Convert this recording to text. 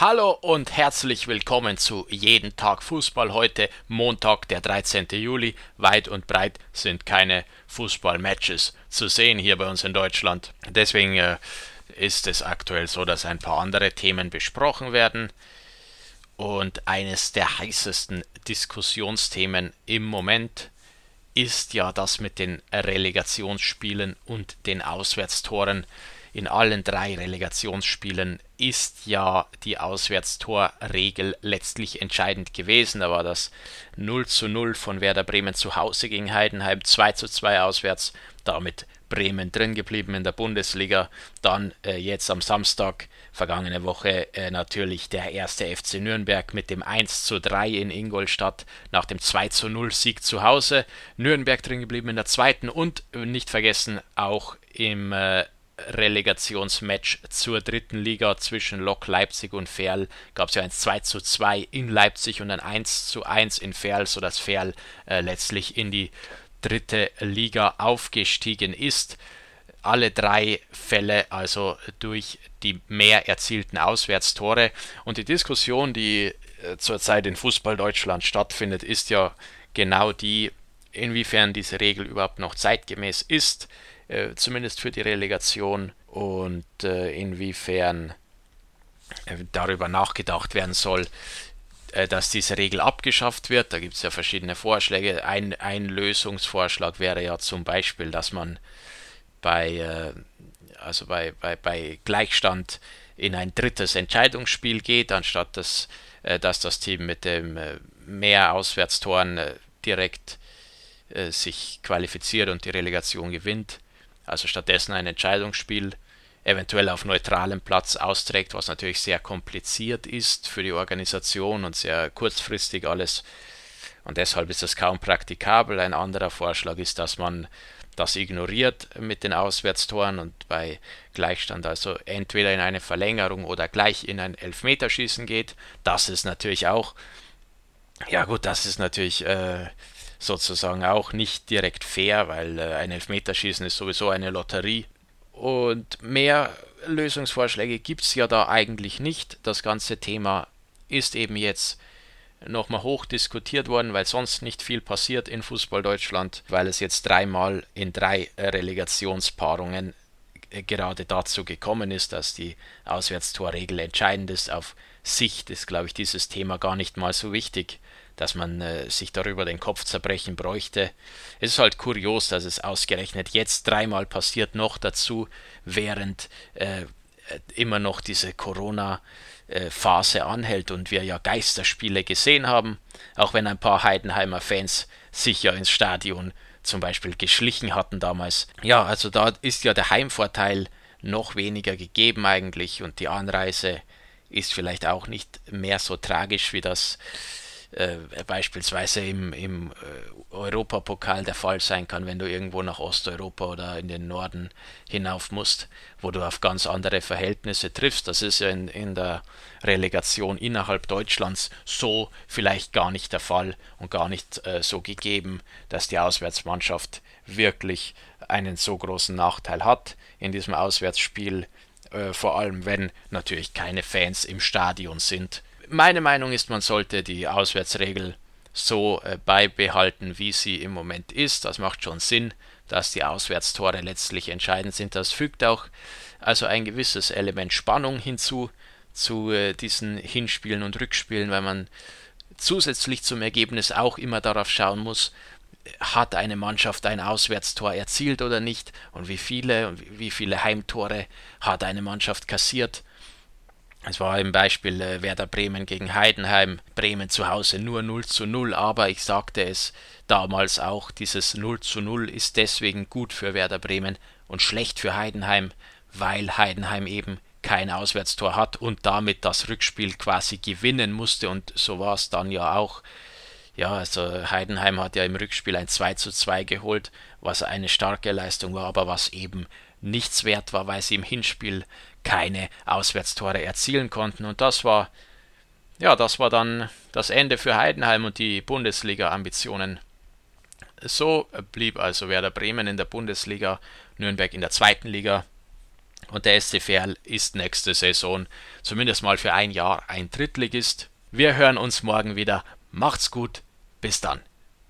Hallo und herzlich willkommen zu Jeden Tag Fußball. Heute Montag, der 13. Juli. Weit und breit sind keine Fußballmatches zu sehen hier bei uns in Deutschland. Deswegen äh, ist es aktuell so, dass ein paar andere Themen besprochen werden. Und eines der heißesten Diskussionsthemen im Moment ist ja das mit den Relegationsspielen und den Auswärtstoren in allen drei Relegationsspielen ist ja die Auswärtstorregel letztlich entscheidend gewesen. Da war das 0 zu 0 von Werder Bremen zu Hause gegen Heidenheim, 2 zu 2 auswärts, damit Bremen drin geblieben in der Bundesliga. Dann äh, jetzt am Samstag, vergangene Woche, äh, natürlich der erste FC Nürnberg mit dem 1 zu 3 in Ingolstadt nach dem 2 zu 0 Sieg zu Hause. Nürnberg drin geblieben in der zweiten und äh, nicht vergessen auch im äh, Relegationsmatch zur dritten Liga zwischen Lok Leipzig und Ferl gab es ja ein 2 zu 2 in Leipzig und ein 1 zu 1 in Ferl, sodass Ferl äh, letztlich in die dritte Liga aufgestiegen ist. Alle drei Fälle also durch die mehr erzielten Auswärtstore. Und die Diskussion, die äh, zurzeit in Fußball Deutschland stattfindet, ist ja genau die, inwiefern diese Regel überhaupt noch zeitgemäß ist äh, zumindest für die Relegation und äh, inwiefern äh, darüber nachgedacht werden soll, äh, dass diese Regel abgeschafft wird. Da gibt es ja verschiedene Vorschläge. Ein, ein Lösungsvorschlag wäre ja zum Beispiel, dass man bei, also bei, bei, bei Gleichstand in ein drittes Entscheidungsspiel geht, anstatt dass, dass das Team mit dem mehr Auswärtstoren direkt sich qualifiziert und die Relegation gewinnt also stattdessen ein Entscheidungsspiel eventuell auf neutralem Platz austrägt, was natürlich sehr kompliziert ist für die Organisation und sehr kurzfristig alles. Und deshalb ist das kaum praktikabel. Ein anderer Vorschlag ist, dass man das ignoriert mit den Auswärtstoren und bei Gleichstand also entweder in eine Verlängerung oder gleich in ein Elfmeterschießen geht. Das ist natürlich auch, ja gut, das ist natürlich äh, sozusagen auch nicht direkt fair, weil äh, ein Elfmeterschießen ist sowieso eine Lotterie. Und mehr Lösungsvorschläge gibt es ja da eigentlich nicht. Das ganze Thema ist eben jetzt nochmal hoch diskutiert worden, weil sonst nicht viel passiert in Fußball Deutschland, weil es jetzt dreimal in drei Relegationspaarungen gerade dazu gekommen ist, dass die Auswärtstorregel entscheidend ist. Auf Sicht ist, glaube ich, dieses Thema gar nicht mal so wichtig dass man äh, sich darüber den Kopf zerbrechen bräuchte. Es ist halt kurios, dass es ausgerechnet jetzt dreimal passiert, noch dazu, während äh, immer noch diese Corona-Phase anhält und wir ja Geisterspiele gesehen haben, auch wenn ein paar Heidenheimer Fans sich ja ins Stadion zum Beispiel geschlichen hatten damals. Ja, also da ist ja der Heimvorteil noch weniger gegeben eigentlich und die Anreise ist vielleicht auch nicht mehr so tragisch, wie das äh, beispielsweise im, im äh, Europapokal der Fall sein kann, wenn du irgendwo nach Osteuropa oder in den Norden hinauf musst, wo du auf ganz andere Verhältnisse triffst. Das ist ja in, in der Relegation innerhalb Deutschlands so vielleicht gar nicht der Fall und gar nicht äh, so gegeben, dass die Auswärtsmannschaft wirklich einen so großen Nachteil hat in diesem Auswärtsspiel, äh, vor allem wenn natürlich keine Fans im Stadion sind meine Meinung ist, man sollte die Auswärtsregel so äh, beibehalten, wie sie im Moment ist. Das macht schon Sinn, dass die Auswärtstore letztlich entscheidend sind. Das fügt auch also ein gewisses Element Spannung hinzu zu äh, diesen Hinspielen und Rückspielen, weil man zusätzlich zum Ergebnis auch immer darauf schauen muss, hat eine Mannschaft ein Auswärtstor erzielt oder nicht und wie viele und wie viele Heimtore hat eine Mannschaft kassiert es war im Beispiel äh, Werder Bremen gegen Heidenheim, Bremen zu Hause nur 0 zu 0, aber ich sagte es damals auch, dieses 0 zu 0 ist deswegen gut für Werder Bremen und schlecht für Heidenheim, weil Heidenheim eben kein Auswärtstor hat und damit das Rückspiel quasi gewinnen musste und so war es dann ja auch. Ja, also Heidenheim hat ja im Rückspiel ein 2 zu 2 geholt, was eine starke Leistung war, aber was eben nichts wert war, weil sie im Hinspiel keine Auswärtstore erzielen konnten. Und das war, ja, das war dann das Ende für Heidenheim und die Bundesliga-Ambitionen. So blieb also Werder Bremen in der Bundesliga, Nürnberg in der zweiten Liga. und der SC ist nächste Saison zumindest mal für ein Jahr ein Drittligist. Wir hören uns morgen wieder. Macht's gut. Bis dann.